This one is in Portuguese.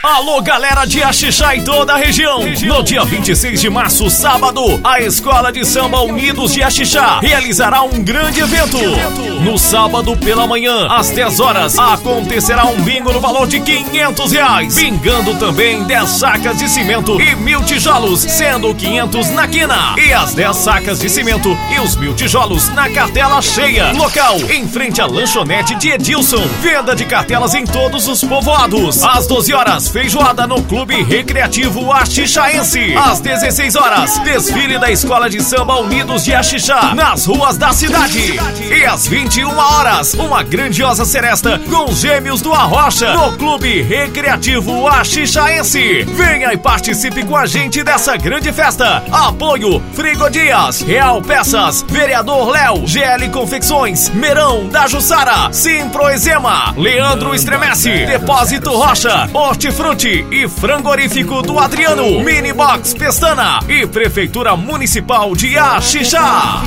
Alô, galera de Axixá e toda a região. No dia 26 de março, sábado, a Escola de Samba Unidos de Axixá realizará um grande evento. No sábado pela manhã, às 10 horas, acontecerá um bingo no valor de 500 reais. Bingando também 10 sacas de cimento e mil tijolos, sendo 500 na quina. E as 10 sacas de cimento e os mil tijolos na cartela cheia. Local, em frente à lanchonete de Edilson. Venda de cartelas em todos os povoados. Às 12 horas, feijoada no Clube Recreativo Axixaense. Às 16 horas, desfile da Escola de Samba Unidos de Axixá, nas ruas da cidade. E às 21 horas, uma grandiosa seresta com os gêmeos do Arrocha, no Clube Recreativo Axixaense. Venha e participe com a gente dessa grande festa. Apoio Frigo Dias, Real Peças, Vereador Léo, GL Confecções, Merão da Jussara, Simproexema, Leandro Estremece, Depósito Rocha, Hortifruti e Frangorífico do Adriano, Mini Box Pestana e Prefeitura Municipal de Axixá.